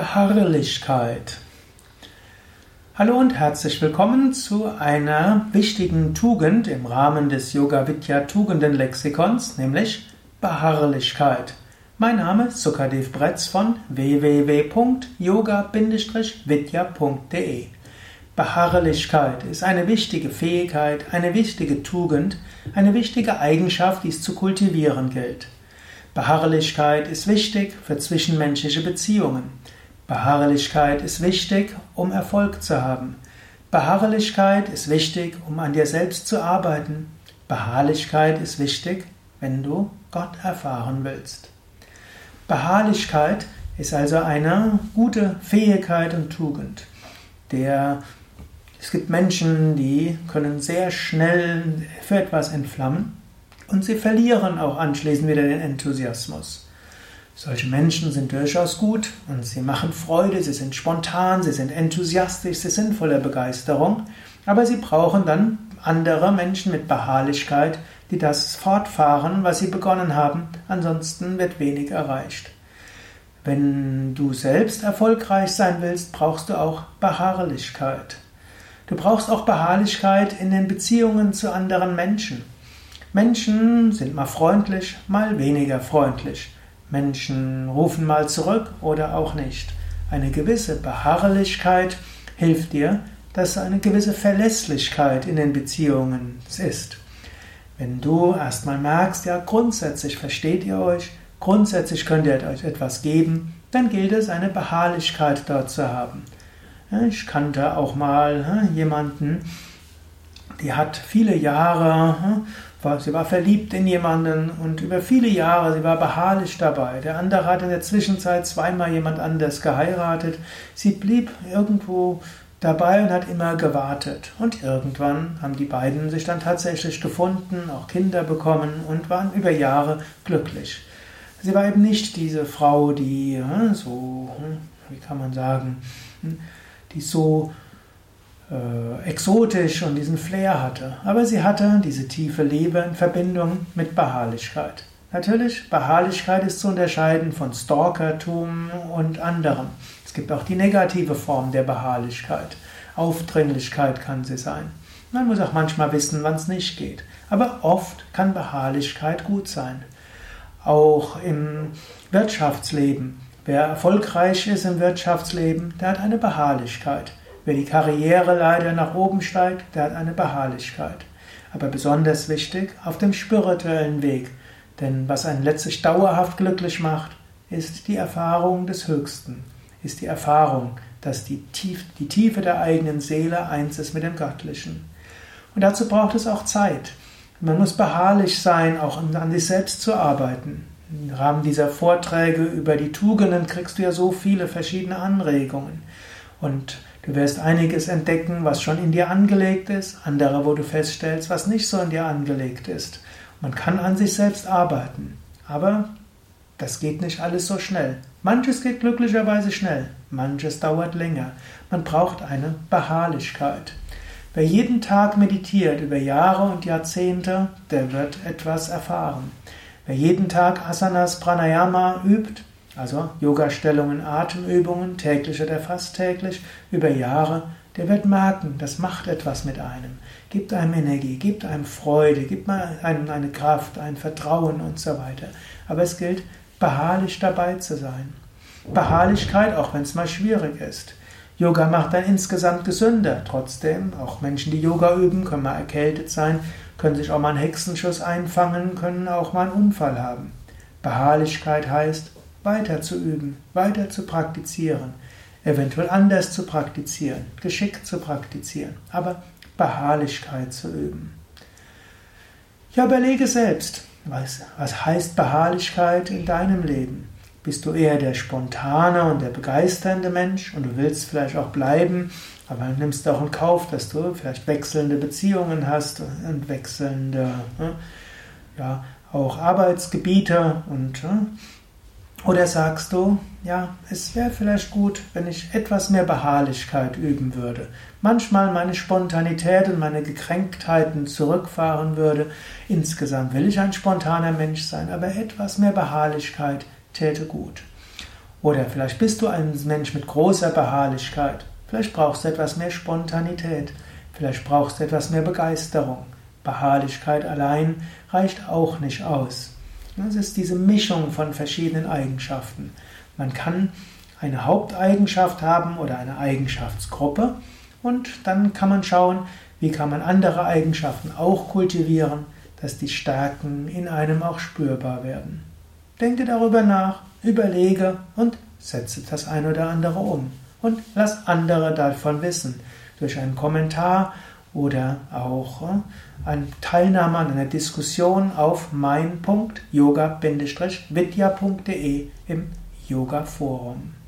Beharrlichkeit. Hallo und herzlich willkommen zu einer wichtigen Tugend im Rahmen des Yoga Vidya Tugendenlexikons, nämlich Beharrlichkeit. Mein Name ist Sukadev Bretz von www.yoga-vidya.de. Beharrlichkeit ist eine wichtige Fähigkeit, eine wichtige Tugend, eine wichtige Eigenschaft, die es zu kultivieren gilt. Beharrlichkeit ist wichtig für zwischenmenschliche Beziehungen. Beharrlichkeit ist wichtig, um Erfolg zu haben. Beharrlichkeit ist wichtig, um an dir selbst zu arbeiten. Beharrlichkeit ist wichtig, wenn du Gott erfahren willst. Beharrlichkeit ist also eine gute Fähigkeit und Tugend. Der, es gibt Menschen, die können sehr schnell für etwas entflammen und sie verlieren auch anschließend wieder den Enthusiasmus. Solche Menschen sind durchaus gut und sie machen Freude, sie sind spontan, sie sind enthusiastisch, sie sind voller Begeisterung, aber sie brauchen dann andere Menschen mit Beharrlichkeit, die das fortfahren, was sie begonnen haben, ansonsten wird wenig erreicht. Wenn du selbst erfolgreich sein willst, brauchst du auch Beharrlichkeit. Du brauchst auch Beharrlichkeit in den Beziehungen zu anderen Menschen. Menschen sind mal freundlich, mal weniger freundlich. Menschen rufen mal zurück oder auch nicht. Eine gewisse Beharrlichkeit hilft dir, dass eine gewisse Verlässlichkeit in den Beziehungen ist. Wenn du erstmal merkst, ja, grundsätzlich versteht ihr euch, grundsätzlich könnt ihr euch etwas geben, dann gilt es, eine Beharrlichkeit dort zu haben. Ich kannte auch mal jemanden, die hat viele Jahre Sie war verliebt in jemanden und über viele Jahre, sie war beharrlich dabei. Der andere hat in der Zwischenzeit zweimal jemand anders geheiratet. Sie blieb irgendwo dabei und hat immer gewartet. Und irgendwann haben die beiden sich dann tatsächlich gefunden, auch Kinder bekommen und waren über Jahre glücklich. Sie war eben nicht diese Frau, die so, hm, wie kann man sagen, hm, die so äh, exotisch und diesen Flair hatte. Aber sie hatte diese tiefe Liebe in Verbindung mit Beharrlichkeit. Natürlich, Beharrlichkeit ist zu unterscheiden von Stalkertum und anderem. Es gibt auch die negative Form der Beharrlichkeit. Aufdringlichkeit kann sie sein. Man muss auch manchmal wissen, wann es nicht geht. Aber oft kann Beharrlichkeit gut sein. Auch im Wirtschaftsleben. Wer erfolgreich ist im Wirtschaftsleben, der hat eine Beharrlichkeit. Wer die Karriere leider nach oben steigt, der hat eine Beharrlichkeit. Aber besonders wichtig auf dem spirituellen Weg. Denn was einen letztlich dauerhaft glücklich macht, ist die Erfahrung des Höchsten, ist die Erfahrung, dass die, Tief, die Tiefe der eigenen Seele eins ist mit dem Göttlichen. Und dazu braucht es auch Zeit. Man muss beharrlich sein, auch an sich selbst zu arbeiten. Im Rahmen dieser Vorträge über die Tugenden kriegst du ja so viele verschiedene Anregungen. Und Du wirst einiges entdecken, was schon in dir angelegt ist, andere, wo du feststellst, was nicht so in dir angelegt ist. Man kann an sich selbst arbeiten, aber das geht nicht alles so schnell. Manches geht glücklicherweise schnell, manches dauert länger. Man braucht eine Beharrlichkeit. Wer jeden Tag meditiert über Jahre und Jahrzehnte, der wird etwas erfahren. Wer jeden Tag Asanas Pranayama übt, also Yoga-Stellungen, Atemübungen, täglich oder fast täglich, über Jahre, der wird merken, das macht etwas mit einem, gibt einem Energie, gibt einem Freude, gibt einem eine Kraft, ein Vertrauen und so weiter. Aber es gilt, beharrlich dabei zu sein. Beharrlichkeit, auch wenn es mal schwierig ist. Yoga macht dann insgesamt gesünder. Trotzdem, auch Menschen, die Yoga üben, können mal erkältet sein, können sich auch mal einen Hexenschuss einfangen, können auch mal einen Unfall haben. Beharrlichkeit heißt, weiter zu üben, weiter zu praktizieren, eventuell anders zu praktizieren, geschickt zu praktizieren, aber Beharrlichkeit zu üben. Ja, überlege selbst, was, was heißt Beharrlichkeit in deinem Leben? Bist du eher der spontane und der begeisternde Mensch und du willst vielleicht auch bleiben, aber du nimmst auch in Kauf, dass du vielleicht wechselnde Beziehungen hast und wechselnde, ne, ja, auch Arbeitsgebiete und ne, oder sagst du, ja, es wäre vielleicht gut, wenn ich etwas mehr Beharrlichkeit üben würde, manchmal meine Spontanität und meine Gekränktheiten zurückfahren würde. Insgesamt will ich ein spontaner Mensch sein, aber etwas mehr Beharrlichkeit täte gut. Oder vielleicht bist du ein Mensch mit großer Beharrlichkeit. Vielleicht brauchst du etwas mehr Spontanität. Vielleicht brauchst du etwas mehr Begeisterung. Beharrlichkeit allein reicht auch nicht aus. Es ist diese Mischung von verschiedenen Eigenschaften. Man kann eine Haupteigenschaft haben oder eine Eigenschaftsgruppe und dann kann man schauen, wie kann man andere Eigenschaften auch kultivieren, dass die Stärken in einem auch spürbar werden. Denke darüber nach, überlege und setze das ein oder andere um. Und lass andere davon wissen, durch einen Kommentar oder auch äh, eine Teilnahme an einer Diskussion auf mein.yoga-vidya.de im Yoga Forum.